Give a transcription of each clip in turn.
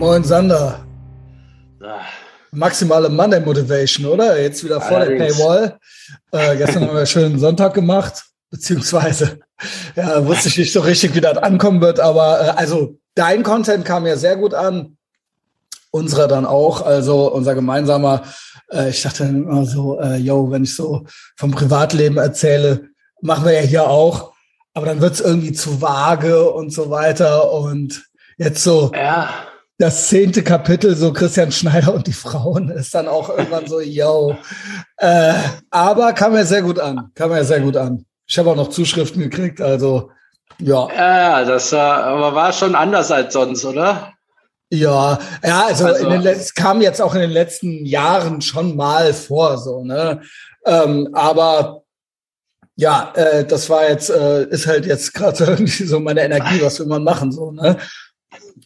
Moin Sander. Maximale Monday Motivation, oder? Jetzt wieder vor Allerdings. der Paywall. Äh, gestern haben wir schönen Sonntag gemacht, beziehungsweise ja, wusste ich nicht so richtig, wie das ankommen wird, aber äh, also dein Content kam ja sehr gut an, unserer dann auch, also unser gemeinsamer. Äh, ich dachte immer so, äh, yo, wenn ich so vom Privatleben erzähle, machen wir ja hier auch, aber dann wird's irgendwie zu vage und so weiter und jetzt so. Ja das zehnte Kapitel, so Christian Schneider und die Frauen, ist dann auch irgendwann so, yo. Äh, aber kam mir sehr gut an, kam mir sehr gut an. Ich habe auch noch Zuschriften gekriegt, also ja. Ja, das war, aber war schon anders als sonst, oder? Ja, ja, also, also in den, es kam jetzt auch in den letzten Jahren schon mal vor, so, ne? Ähm, aber ja, äh, das war jetzt, äh, ist halt jetzt gerade irgendwie so meine Energie, was will man machen, so, ne?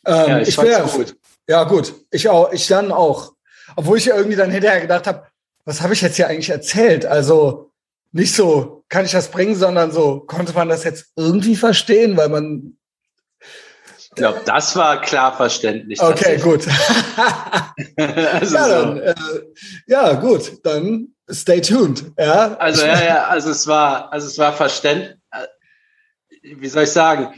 Ähm, ja, ich, ich wär, gut. Ja, gut. Ich auch, ich dann auch. Obwohl ich ja irgendwie dann hinterher gedacht habe, was habe ich jetzt hier eigentlich erzählt? Also nicht so, kann ich das bringen, sondern so, konnte man das jetzt irgendwie verstehen, weil man. Ich glaube, das war klar verständlich. Okay, gut. also ja, dann, äh, ja, gut, dann stay tuned. Ja. Also ja, ja, also es war, also es war verständlich. Äh, wie soll ich sagen?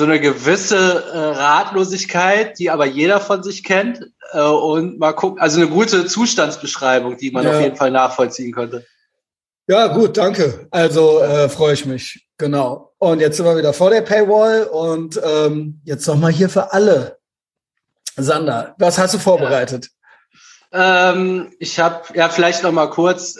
So eine gewisse äh, Ratlosigkeit, die aber jeder von sich kennt. Äh, und mal gucken, also eine gute Zustandsbeschreibung, die man ja. auf jeden Fall nachvollziehen könnte. Ja, gut, danke. Also äh, freue ich mich. Genau. Und jetzt sind wir wieder vor der Paywall und ähm, jetzt nochmal hier für alle. Sander, was hast du vorbereitet? Ja. Ähm, ich habe ja vielleicht noch mal kurz.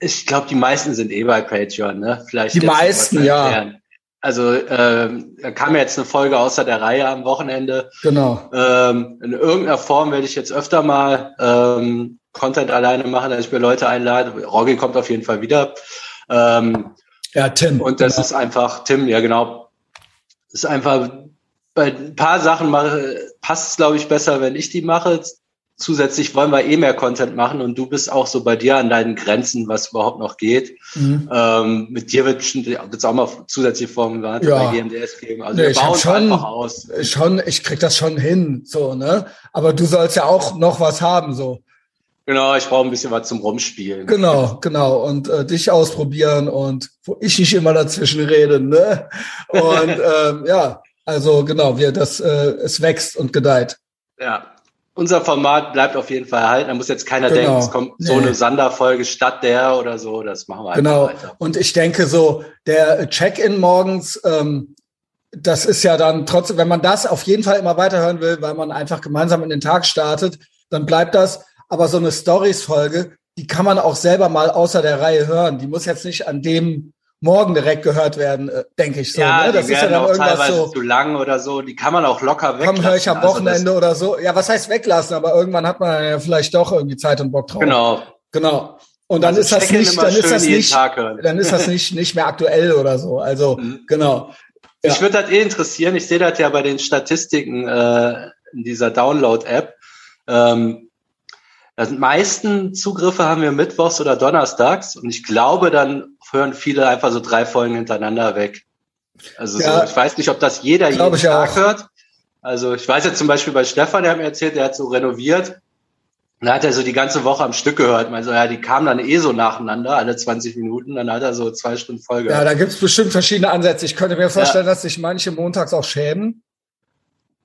Ich glaube, die meisten sind eh bei Patreon, ne? Vielleicht die meisten, ja. Also ähm, da kam jetzt eine Folge außer der Reihe am Wochenende. Genau. Ähm, in irgendeiner Form werde ich jetzt öfter mal ähm, Content alleine machen, dass ich mir Leute einlade. Roggi kommt auf jeden Fall wieder. Ähm, ja, Tim. Und das genau. ist einfach, Tim, ja genau. Das ist einfach, bei ein paar Sachen mache, passt es, glaube ich, besser, wenn ich die mache zusätzlich wollen wir eh mehr Content machen und du bist auch so bei dir an deinen Grenzen, was überhaupt noch geht. Mhm. Ähm, mit dir wird es auch mal zusätzliche Formulare ja. bei GMDS geben. Also nee, wir bauen schon, einfach aus. Schon, ich krieg das schon hin, so, ne? Aber du sollst ja auch noch was haben, so. Genau, ich brauche ein bisschen was zum Rumspielen. Genau, genau. Und äh, dich ausprobieren und wo ich nicht immer dazwischen rede, ne? Und ähm, ja, also genau, wir, das, äh, es wächst und gedeiht. Ja, unser Format bleibt auf jeden Fall erhalten. Da muss jetzt keiner genau. denken, es kommt so nee. eine Sanderfolge statt der oder so. Das machen wir genau. einfach weiter. Und ich denke so, der Check-in morgens, ähm, das ist ja dann trotzdem, wenn man das auf jeden Fall immer weiterhören will, weil man einfach gemeinsam in den Tag startet, dann bleibt das. Aber so eine Stories-Folge, die kann man auch selber mal außer der Reihe hören. Die muss jetzt nicht an dem morgen direkt gehört werden, äh, denke ich so. Ja, ne? das ist ja dann irgendwas so zu lang oder so. Die kann man auch locker weglassen. Komm, höre ich am also Wochenende also oder so. Ja, was heißt weglassen? Aber irgendwann hat man ja vielleicht doch irgendwie Zeit und Bock drauf. Genau. Genau. Und dann also ist das nicht, dann ist das nicht, dann ist das nicht, nicht mehr aktuell oder so. Also, mhm. genau. Ja. Ich würde das eh interessieren. Ich sehe das ja bei den Statistiken äh, in dieser Download-App. Ähm, also meisten Zugriffe haben wir mittwochs oder donnerstags und ich glaube, dann hören viele einfach so drei Folgen hintereinander weg. Also ja, so, ich weiß nicht, ob das jeder jeden Tag hört. Also ich weiß jetzt zum Beispiel bei Stefan, der hat mir erzählt, der hat so renoviert. Da hat er so die ganze Woche am Stück gehört. Also ja, die kamen dann eh so nacheinander, alle 20 Minuten. Dann hat er so zwei Stunden Folge. Ja, da gibt's bestimmt verschiedene Ansätze. Ich könnte mir vorstellen, ja. dass sich manche montags auch schämen.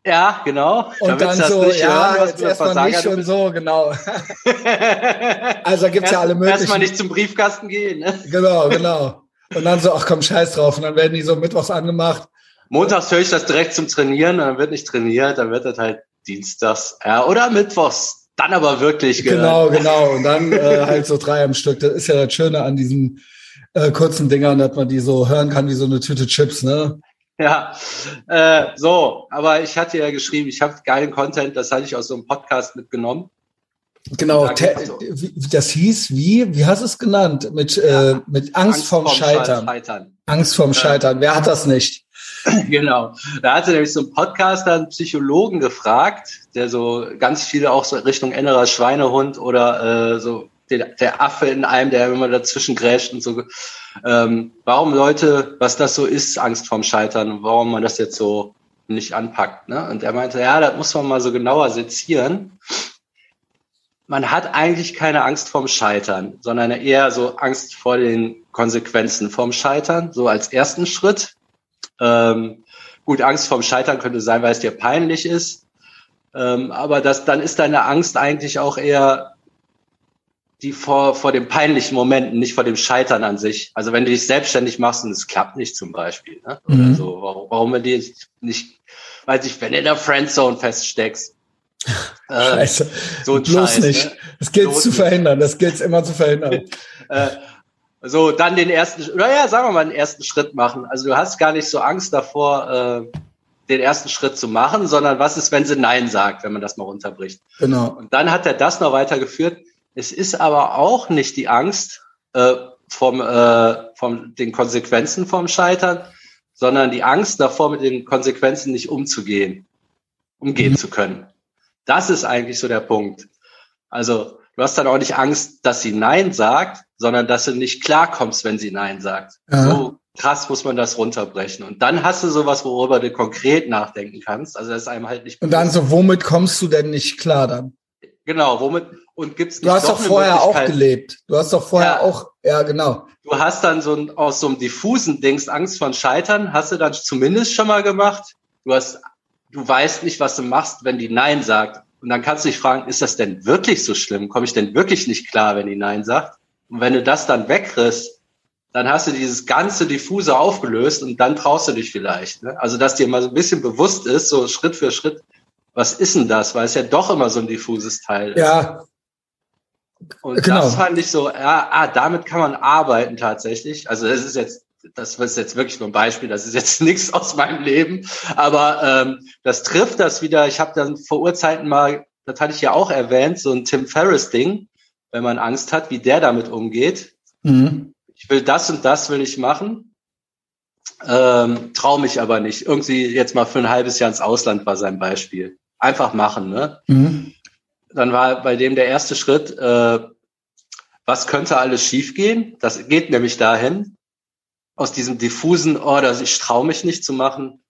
Ja, genau. Und dann so, ja, hören, jetzt erstmal nicht und so, genau. also gibt's Erst, ja alle möglichen. Erstmal nicht zum Briefkasten gehen, ne? Genau, genau. Und dann so, ach komm, scheiß drauf. Und dann werden die so mittwochs angemacht. Montags höre ich das direkt zum Trainieren, dann wird nicht trainiert, dann wird das halt dienstags, ja, oder mittwochs. Dann aber wirklich, Genau, genau. Und dann äh, halt so drei am Stück. Das ist ja das Schöne an diesen äh, kurzen Dingern, dass man die so hören kann wie so eine Tüte Chips, ne? Ja, äh, so, aber ich hatte ja geschrieben, ich habe geilen Content, das hatte ich aus so einem Podcast mitgenommen. Genau, das hieß wie, wie hast du es genannt? Mit, ja, äh, mit Angst, Angst vorm, Scheitern. Scheitern. Angst vorm Scheitern. Wer hat das nicht? Genau. Da hatte nämlich so ein Podcaster einen Psychologen gefragt, der so ganz viele auch so Richtung innerer Schweinehund oder äh, so der, der Affe in einem, der immer dazwischen grätscht und so. Ähm, warum Leute, was das so ist, Angst vorm Scheitern warum man das jetzt so nicht anpackt. Ne? Und er meinte, ja, das muss man mal so genauer sezieren. Man hat eigentlich keine Angst vorm Scheitern, sondern eher so Angst vor den Konsequenzen vom Scheitern, so als ersten Schritt. Ähm, gut, Angst vorm Scheitern könnte sein, weil es dir peinlich ist. Ähm, aber das, dann ist deine Angst eigentlich auch eher die vor, vor dem peinlichen Momenten, nicht vor dem Scheitern an sich. Also wenn du dich selbstständig machst und es klappt nicht zum Beispiel, ne? oder mhm. so, warum, warum du dir nicht, weiß ich, wenn du in der Friendzone feststeckst. Äh, Scheiße. So Bloß Scheiß, nicht. Ne? Das gilt zu verhindern. Das gilt immer zu verhindern. äh, so, dann den ersten, naja, sagen wir mal, den ersten Schritt machen. Also du hast gar nicht so Angst davor, äh, den ersten Schritt zu machen, sondern was ist, wenn sie Nein sagt, wenn man das mal runterbricht. Genau. Und dann hat er das noch weitergeführt. Es ist aber auch nicht die Angst äh, vom, äh, vom den Konsequenzen vom Scheitern, sondern die Angst davor, mit den Konsequenzen nicht umzugehen, umgehen mhm. zu können. Das ist eigentlich so der Punkt. Also du hast dann auch nicht Angst, dass sie Nein sagt, sondern dass du nicht klarkommst, wenn sie Nein sagt. Ja. So krass muss man das runterbrechen. Und dann hast du sowas, worüber du konkret nachdenken kannst. Also das ist einem halt nicht. Und dann so, womit kommst du denn nicht klar dann? Genau, womit und gibt's nicht Du hast doch vorher auch gelebt. Du hast doch vorher ja. auch, ja genau. Du hast dann so ein, aus so einem diffusen Dings Angst von Scheitern, hast du dann zumindest schon mal gemacht. Du hast, du weißt nicht, was du machst, wenn die Nein sagt. Und dann kannst du dich fragen, ist das denn wirklich so schlimm? Komme ich denn wirklich nicht klar, wenn die Nein sagt? Und wenn du das dann wegkriegst, dann hast du dieses ganze Diffuse aufgelöst und dann traust du dich vielleicht. Ne? Also, dass dir mal so ein bisschen bewusst ist, so Schritt für Schritt, was ist denn das? Weil es ja doch immer so ein diffuses Teil ist. Ja. Und genau. das fand ich so, ja, ah, damit kann man arbeiten tatsächlich. Also das ist jetzt, das ist jetzt wirklich nur ein Beispiel, das ist jetzt nichts aus meinem Leben, aber ähm, das trifft das wieder. Ich habe dann vor Urzeiten mal, das hatte ich ja auch erwähnt, so ein Tim Ferriss-Ding, wenn man Angst hat, wie der damit umgeht. Mhm. Ich will das und das will ich machen. Ähm, Traue mich aber nicht. Irgendwie jetzt mal für ein halbes Jahr ins Ausland war sein Beispiel einfach machen. Ne? Mhm. Dann war bei dem der erste Schritt, äh, was könnte alles schiefgehen? Das geht nämlich dahin, aus diesem diffusen, oh, das, ich traue mich nicht zu machen.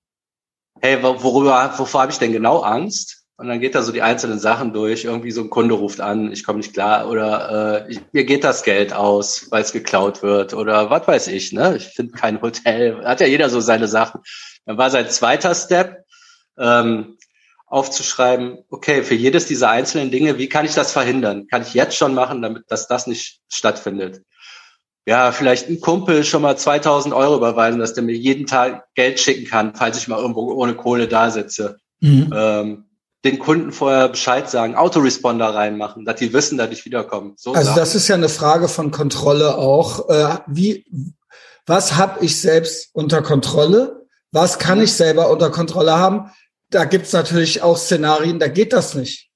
Hey, worüber, wovor habe ich denn genau Angst? Und dann geht da so die einzelnen Sachen durch. Irgendwie so ein Kunde ruft an, ich komme nicht klar oder äh, ich, mir geht das Geld aus, weil es geklaut wird oder was weiß ich. Ne? Ich finde kein Hotel. Hat ja jeder so seine Sachen. Dann war sein zweiter Step, ähm, aufzuschreiben, okay, für jedes dieser einzelnen Dinge, wie kann ich das verhindern? Kann ich jetzt schon machen, damit dass das nicht stattfindet? Ja, vielleicht ein Kumpel schon mal 2000 Euro überweisen, dass der mir jeden Tag Geld schicken kann, falls ich mal irgendwo ohne Kohle da sitze. Mhm. Ähm, den Kunden vorher Bescheid sagen, Autoresponder reinmachen, dass die wissen, dass ich wiederkomme. So also Sachen. das ist ja eine Frage von Kontrolle auch. Äh, wie, was habe ich selbst unter Kontrolle? Was kann mhm. ich selber unter Kontrolle haben? Da gibt's natürlich auch Szenarien, da geht das nicht.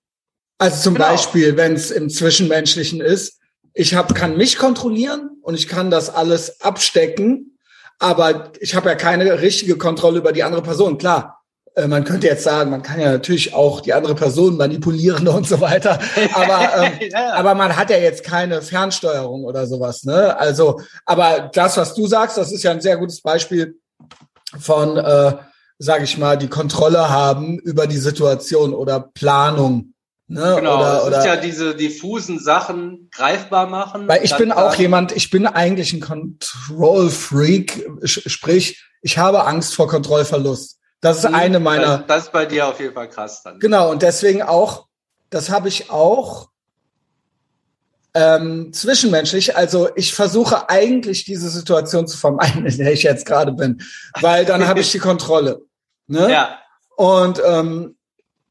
Also zum genau. Beispiel, wenn es im Zwischenmenschlichen ist, ich hab, kann mich kontrollieren und ich kann das alles abstecken, aber ich habe ja keine richtige Kontrolle über die andere Person. Klar, äh, man könnte jetzt sagen, man kann ja natürlich auch die andere Person manipulieren und so weiter, aber, ähm, ja. aber man hat ja jetzt keine Fernsteuerung oder sowas. Ne? Also, aber das, was du sagst, das ist ja ein sehr gutes Beispiel von äh, sage ich mal, die Kontrolle haben über die Situation oder Planung. Ne? Genau, oder, oder, ist ja diese diffusen Sachen greifbar machen. Weil ich bin auch jemand, ich bin eigentlich ein Control-Freak, sprich, ich habe Angst vor Kontrollverlust. Das ist mhm, eine meiner. Das, das ist bei dir auf jeden Fall krass dann. Genau, und deswegen auch, das habe ich auch ähm, zwischenmenschlich. Also ich versuche eigentlich diese Situation zu vermeiden, in der ich jetzt gerade bin, weil dann habe ich die Kontrolle. Ne? Ja. Und ähm,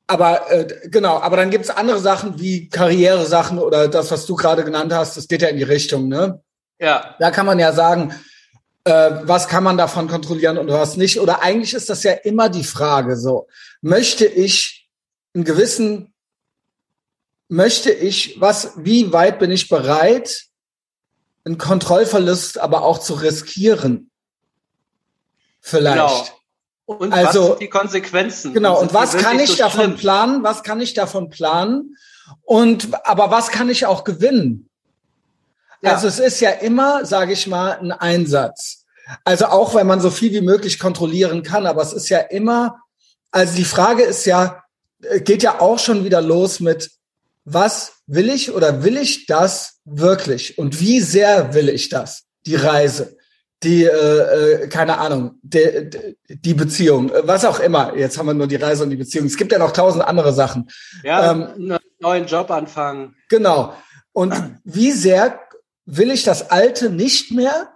aber äh, genau, aber dann gibt's andere Sachen wie Karriere-Sachen oder das, was du gerade genannt hast, das geht ja in die Richtung, ne? Ja. Da kann man ja sagen, äh, was kann man davon kontrollieren und was nicht. Oder eigentlich ist das ja immer die Frage so, möchte ich einen gewissen, möchte ich, was, wie weit bin ich bereit, einen Kontrollverlust aber auch zu riskieren? Vielleicht. Genau. Und also, was sind die Konsequenzen? Genau, und was kann ich so davon schlimm? planen? Was kann ich davon planen? Und aber was kann ich auch gewinnen? Ja. Also es ist ja immer, sage ich mal, ein Einsatz. Also auch wenn man so viel wie möglich kontrollieren kann, aber es ist ja immer Also die Frage ist ja, äh, geht ja auch schon wieder los mit, was will ich oder will ich das wirklich? Und wie sehr will ich das? Die Reise, die, äh, äh keine Ahnung, die, die Beziehung, äh, was auch immer. Jetzt haben wir nur die Reise und die Beziehung. Es gibt ja noch tausend andere Sachen. Ja, ähm, einen neuen Job anfangen. Genau. Und wie sehr will ich das Alte nicht mehr?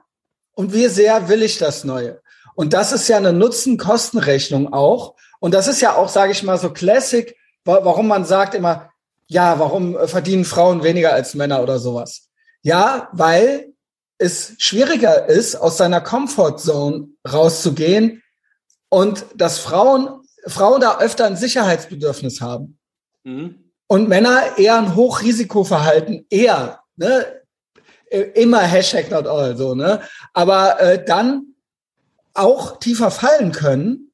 Und wie sehr will ich das Neue? Und das ist ja eine Nutzen-Kosten-Rechnung auch. Und das ist ja auch, sage ich mal, so Classic, warum man sagt immer, ja, warum verdienen Frauen weniger als Männer oder sowas? Ja, weil es schwieriger ist, aus seiner Comfortzone rauszugehen und dass Frauen, Frauen da öfter ein Sicherheitsbedürfnis haben. Mhm. Und Männer eher ein Hochrisikoverhalten, eher, ne? Immer Hashtag not all, so, ne? Aber äh, dann auch tiefer fallen können,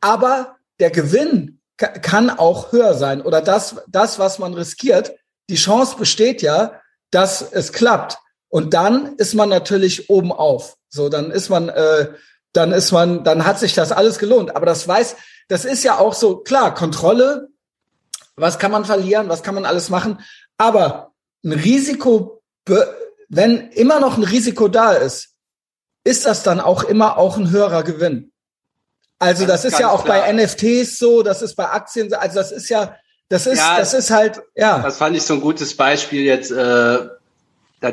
aber der Gewinn kann auch höher sein oder das, das, was man riskiert, die Chance besteht ja, dass es klappt. Und dann ist man natürlich oben auf. So, dann ist man, äh, dann ist man, dann hat sich das alles gelohnt. Aber das weiß, das ist ja auch so, klar, Kontrolle, was kann man verlieren, was kann man alles machen. Aber ein Risiko, wenn immer noch ein Risiko da ist, ist das dann auch immer auch ein höherer Gewinn. Also das, das ist ja auch klar. bei NFTs so, das ist bei Aktien, also das ist ja, das ist, ja, das ist halt, ja. Das fand ich so ein gutes Beispiel jetzt. Äh, da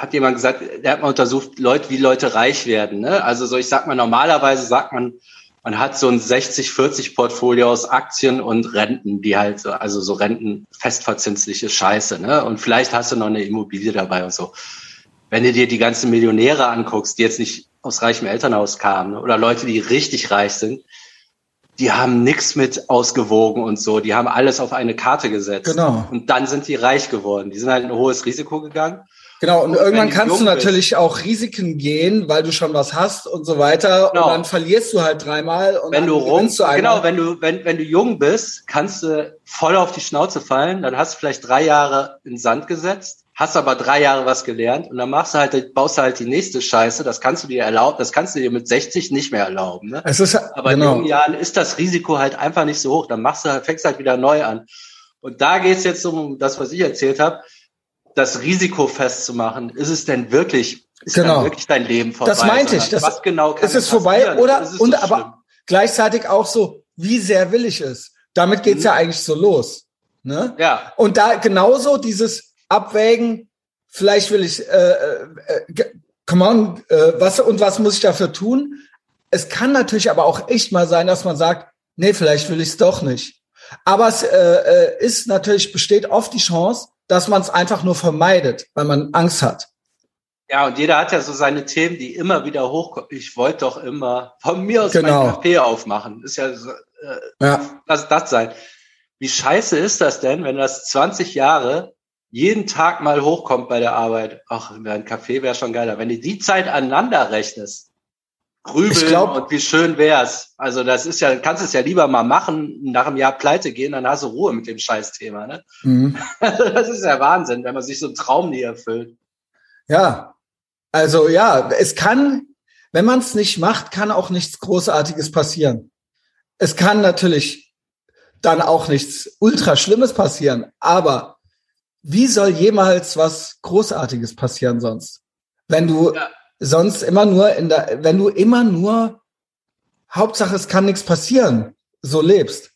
hat jemand gesagt, der hat mal untersucht, Leute, wie Leute reich werden. Ne? Also so, ich sag mal, normalerweise sagt man, man hat so ein 60-40 Portfolio aus Aktien und Renten, die halt, so, also so Renten festverzinsliche Scheiße, ne? Und vielleicht hast du noch eine Immobilie dabei und so wenn du dir die ganzen Millionäre anguckst, die jetzt nicht aus reichem Elternhaus kamen, oder Leute, die richtig reich sind, die haben nichts mit ausgewogen und so, die haben alles auf eine Karte gesetzt. Genau. Und dann sind die reich geworden. Die sind halt ein hohes Risiko gegangen. Genau, und, und irgendwann kannst du natürlich bist, auch Risiken gehen, weil du schon was hast und so weiter. Genau. Und dann verlierst du halt dreimal und wenn dann du rum, du Genau, wenn du, wenn, wenn du jung bist, kannst du voll auf die Schnauze fallen, dann hast du vielleicht drei Jahre in Sand gesetzt hast aber drei Jahre was gelernt und dann machst du halt, baust du halt die nächste Scheiße. Das kannst du dir erlauben, das kannst du dir mit 60 nicht mehr erlauben. Ne? Es ist, aber genau. in jungen Jahren ist das Risiko halt einfach nicht so hoch. Dann machst du, fängst halt wieder neu an. Und da geht's jetzt um das, was ich erzählt habe, das Risiko festzumachen. Ist es denn wirklich, ist genau. wirklich dein Leben vorbei? Das meinte ich. Das, was genau kann ist es vorbei oder und so aber schlimm? gleichzeitig auch so, wie sehr will ich es? Damit geht's mhm. ja eigentlich so los. Ne? Ja. Und da genauso dieses abwägen, vielleicht will ich, äh, äh, äh, come on, äh, was und was muss ich dafür tun? Es kann natürlich aber auch echt mal sein, dass man sagt, nee, vielleicht will ich es doch nicht. Aber es äh, äh, ist natürlich, besteht oft die Chance, dass man es einfach nur vermeidet, weil man Angst hat. Ja, und jeder hat ja so seine Themen, die immer wieder hochkommen. Ich wollte doch immer von mir aus genau. mein Café aufmachen. Ist ja, so, äh, ja. lass das sein. Wie scheiße ist das denn, wenn das 20 Jahre jeden Tag mal hochkommt bei der Arbeit, ach, ein Kaffee wäre schon geiler. Wenn du die Zeit aneinander rechnest, grübeln glaub, und wie schön wär's. Also das ist ja, kannst es ja lieber mal machen, nach einem Jahr pleite gehen, dann hast du Ruhe mit dem Scheißthema. Ne? Mhm. das ist ja Wahnsinn, wenn man sich so einen Traum nie erfüllt. Ja, also ja, es kann, wenn man es nicht macht, kann auch nichts Großartiges passieren. Es kann natürlich dann auch nichts ultra Schlimmes passieren, aber wie soll jemals was Großartiges passieren sonst? Wenn du ja. Sonst immer nur in der, wenn du immer nur Hauptsache es kann nichts passieren, so lebst.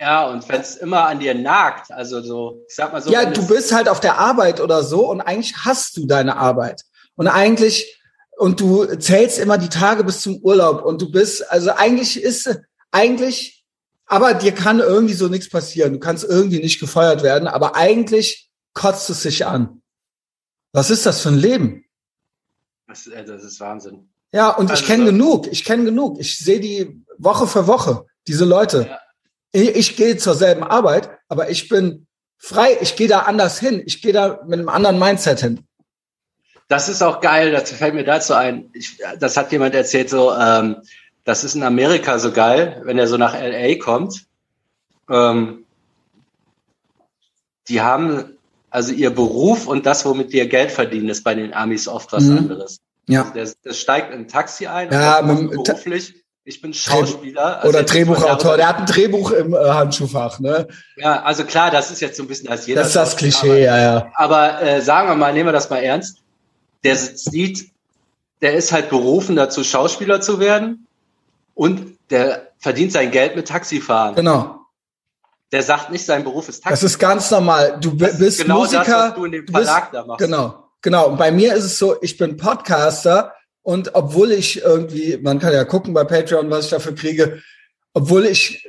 Ja, und wenn es immer an dir nagt, also so, ich sag mal so. Ja, du bist halt auf der Arbeit oder so und eigentlich hast du deine Arbeit. Und eigentlich, und du zählst immer die Tage bis zum Urlaub und du bist, also eigentlich ist, eigentlich aber dir kann irgendwie so nichts passieren. Du kannst irgendwie nicht gefeuert werden, aber eigentlich kotzt es sich an. Was ist das für ein Leben? Das, äh, das ist Wahnsinn. Ja, und also, ich kenne genug. Ich kenne genug. Ich sehe die Woche für Woche, diese Leute. Ja. Ich, ich gehe zur selben Arbeit, aber ich bin frei. Ich gehe da anders hin. Ich gehe da mit einem anderen Mindset hin. Das ist auch geil. Das fällt mir dazu ein. Ich, das hat jemand erzählt, so, ähm, das ist in Amerika so geil, wenn er so nach LA kommt. Ähm, die haben, also ihr Beruf und das, womit ihr Geld verdienen, ist bei den Amis oft was mhm. anderes. Ja. Der, der steigt in ein Taxi ein, ja, beruflich. Ich bin Schauspieler. Also oder Drehbuchautor. Der hat ein Drehbuch im äh, Handschuhfach, ne? Ja, also klar, das ist jetzt so ein bisschen als jeder. Das ist das Klischee, aber, ja, ja. Aber äh, sagen wir mal, nehmen wir das mal ernst. Der sieht, der ist halt berufen dazu, Schauspieler zu werden und der verdient sein Geld mit Taxifahren. Genau. Der sagt nicht, sein Beruf ist Taxi. Das ist ganz normal. Du das bist genau Musiker. Das, was du in dem Verlag bist, da machst. Genau, genau. Und bei mir ist es so, ich bin Podcaster und obwohl ich irgendwie, man kann ja gucken bei Patreon, was ich dafür kriege, obwohl ich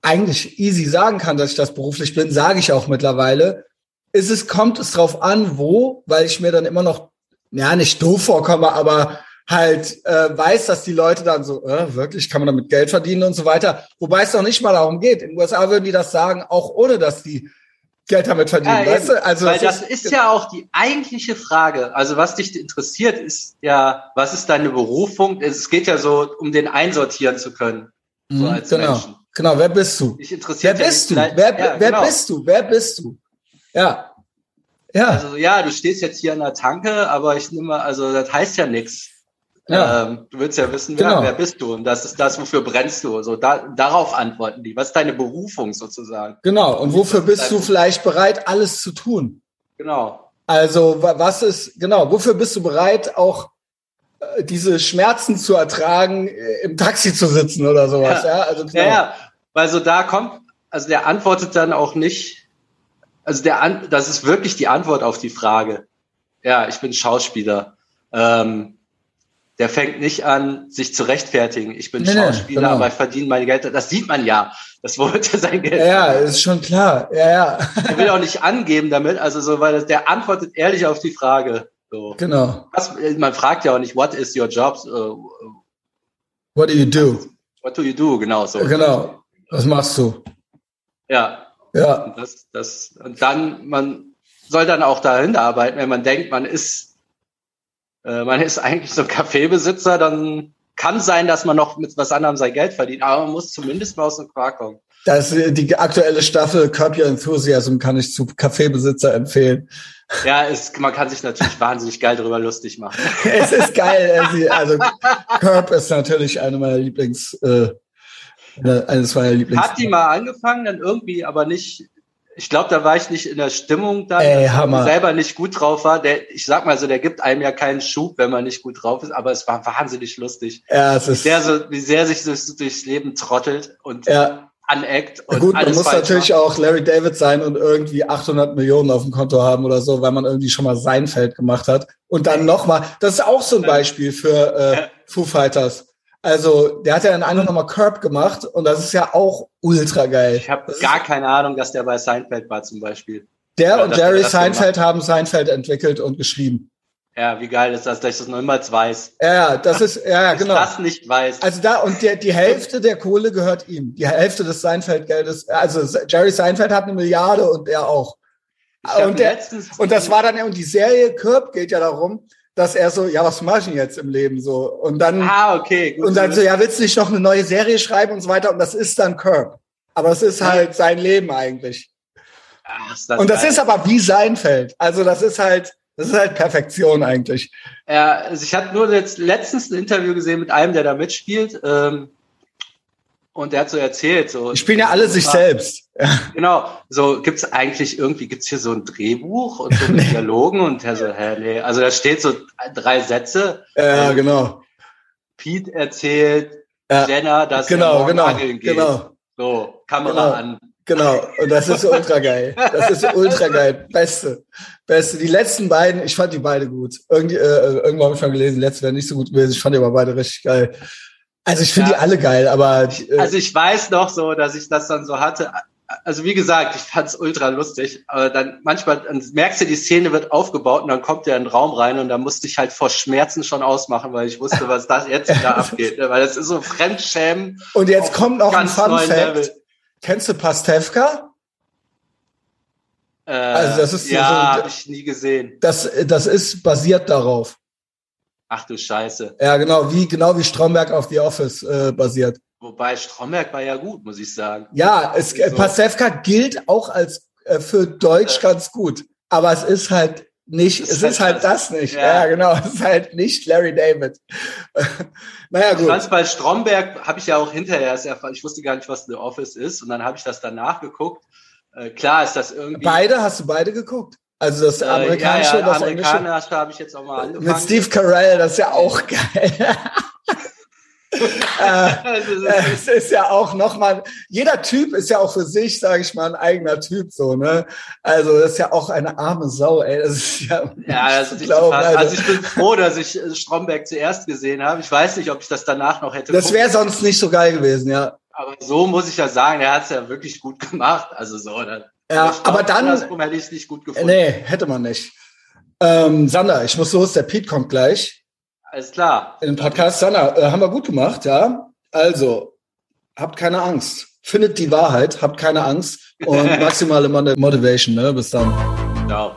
eigentlich easy sagen kann, dass ich das beruflich bin, sage ich auch mittlerweile, ist es, kommt es drauf an, wo, weil ich mir dann immer noch, ja, nicht doof vorkomme, aber halt äh, weiß, dass die Leute dann so, äh, wirklich, kann man damit Geld verdienen und so weiter. Wobei es doch nicht mal darum geht. In den USA würden die das sagen, auch ohne dass die Geld damit verdienen, ja, weißt du? Also Weil das, ist, ist ja auch die eigentliche Frage. Also was dich interessiert, ist ja, was ist deine Berufung? Es geht ja so, um den einsortieren zu können. So mhm, als genau. Menschen. Genau, wer bist du? Ich interessiert wer bist du? Wer, ja, wer genau. bist du? Wer bist du? Ja. Ja. Also ja, du stehst jetzt hier an der Tanke, aber ich nehme, also das heißt ja nichts. Ja. Ähm, du willst ja wissen, wer, genau. wer bist du? Und das ist das, wofür brennst du? So, da, darauf antworten die. Was ist deine Berufung sozusagen? Genau. Und wofür bist du vielleicht bereit, alles zu tun? Genau. Also, was ist, genau, wofür bist du bereit, auch äh, diese Schmerzen zu ertragen, äh, im Taxi zu sitzen oder sowas? Ja, ja also genau. Ja, ja, weil so da kommt, also der antwortet dann auch nicht, also der, das ist wirklich die Antwort auf die Frage. Ja, ich bin Schauspieler. Ähm, der fängt nicht an, sich zu rechtfertigen. Ich bin nee, Schauspieler, genau. aber ich verdiene mein Geld. Das sieht man ja. Das wollte sein Geld. Ja, ist schon klar. Ja, ja. Er will auch nicht angeben damit. Also so, weil der antwortet ehrlich auf die Frage. So. Genau. Was, man fragt ja auch nicht, what is your job? Uh, what do you do? What do you do? Genau so. Genau. Was machst du? Ja. Ja. Und, das, das, und dann, man soll dann auch dahin arbeiten, wenn man denkt, man ist äh, man ist eigentlich so ein Kaffeebesitzer, dann kann sein, dass man noch mit was anderem sein Geld verdient, aber man muss zumindest mal aus dem Quark kommen. Das, die aktuelle Staffel Curb Your Enthusiasm kann ich zu Kaffeebesitzer empfehlen. Ja, es, man kann sich natürlich wahnsinnig geil darüber lustig machen. es ist geil. Also Curb ist natürlich eine meiner Lieblings, äh, eines meiner Lieblings. Hat die mal angefangen, dann irgendwie, aber nicht ich glaube, da war ich nicht in der Stimmung dann, Ey, Hammer. selber nicht gut drauf war. Der, ich sag mal so, der gibt einem ja keinen Schub, wenn man nicht gut drauf ist, aber es war wahnsinnig lustig. Ja, es ist wie sehr, so, wie sehr sich das durchs Leben trottelt und ja. aneckt. Und Gut, man muss natürlich macht. auch Larry David sein und irgendwie 800 Millionen auf dem Konto haben oder so, weil man irgendwie schon mal sein Feld gemacht hat. Und dann nochmal, das ist auch so ein Beispiel für äh, Foo Fighters also, der hat ja in einem nochmal Curb gemacht und das ist ja auch ultra geil. Ich habe gar keine Ahnung, dass der bei Seinfeld war zum Beispiel. Der Oder und Jerry Seinfeld haben Seinfeld entwickelt und geschrieben. Ja, wie geil ist das, dass ich das noch niemals weiß. Ja, das ist, ja, genau. Das nicht weiß. Also da, und der, die Hälfte der Kohle gehört ihm. Die Hälfte des Seinfeld-Geldes, also Jerry Seinfeld hat eine Milliarde und er auch. Und, der, und das war dann, und die Serie Curb geht ja darum, dass er so, ja, was mache ich denn jetzt im Leben so? Und dann, ah, okay, gut, und dann so, ja, willst du nicht noch eine neue Serie schreiben und so weiter? Und das ist dann Curb. Aber es ist halt sein Leben eigentlich. Ach, das und das geil. ist aber wie Seinfeld. Also das ist halt, das ist halt Perfektion eigentlich. Ja, also ich hatte nur jetzt letztens ein Interview gesehen mit einem, der da mitspielt. Ähm, und der hat so erzählt, so. Die spielen ja alle sich selbst. Genau. So, gibt's eigentlich irgendwie, gibt's hier so ein Drehbuch und so mit Dialogen und der so, hä, nee. Also da steht so drei Sätze. Ja, ähm, genau. Pete erzählt ja, Jenna, dass genau, er genau, angeln geht. Genau. So, Kamera genau. an. Genau, und das ist ultra geil. Das ist ultra geil. Beste. Beste. Die letzten beiden, ich fand die beide gut. Irgendwie, äh, irgendwann habe ich mal gelesen, letzte wäre nicht so gut gewesen. Ich fand die aber beide richtig geil. Also ich finde ja, die alle geil, aber. Äh, also ich weiß noch so, dass ich das dann so hatte. Also wie gesagt, ich fand's ultra lustig, aber dann manchmal dann merkst du, die Szene wird aufgebaut und dann kommt der in den Raum rein und da musste ich halt vor Schmerzen schon ausmachen, weil ich wusste, was da jetzt wieder abgeht. Ne? Weil das ist so Fremdschämen. Und jetzt kommt noch ein Fun Fact. Level. Kennst du Pastewka? Äh, also das ist ja, so, habe ich nie gesehen. Das, das ist basiert darauf. Ach du Scheiße. Ja, genau, wie, genau wie Stromberg auf The Office äh, basiert. Wobei Stromberg war ja gut, muss ich sagen. Ja, es, äh, so. Pasewka gilt auch als äh, für Deutsch äh. ganz gut. Aber es ist halt nicht, es ist, es ist halt, halt das, das nicht. Ja. ja. genau, es ist halt nicht Larry David. naja, gut. Ich bei Stromberg habe ich ja auch hinterher erst erfahren, ich wusste gar nicht, was The Office ist und dann habe ich das danach geguckt. Äh, klar ist das irgendwie. Beide, hast du beide geguckt? Also das amerikanische, äh, ja, ja, das amerikanische habe ich jetzt auch mal angefangen. Mit Steve Carell, das ist ja auch geil. äh, es ist ja auch nochmal, jeder Typ ist ja auch für sich, sage ich mal, ein eigener Typ so, ne? Also das ist ja auch eine arme Sau, ey. Das ist ja, ja das ist also. also ich bin froh, dass ich äh, Stromberg zuerst gesehen habe. Ich weiß nicht, ob ich das danach noch hätte. Das wäre sonst nicht so geil gewesen, ja. Aber so muss ich ja sagen, er hat es ja wirklich gut gemacht. Also so, dann, ja, aber dann hätte ich es nicht gut gefunden. Nee, hätte man nicht. Ähm, Sander, ich muss los, der Pete kommt gleich. Alles klar. In den Podcast, Sanna, äh, haben wir gut gemacht, ja. Also, habt keine Angst. Findet die Wahrheit, habt keine Angst und maximale Motivation, ne? Bis dann. Ciao.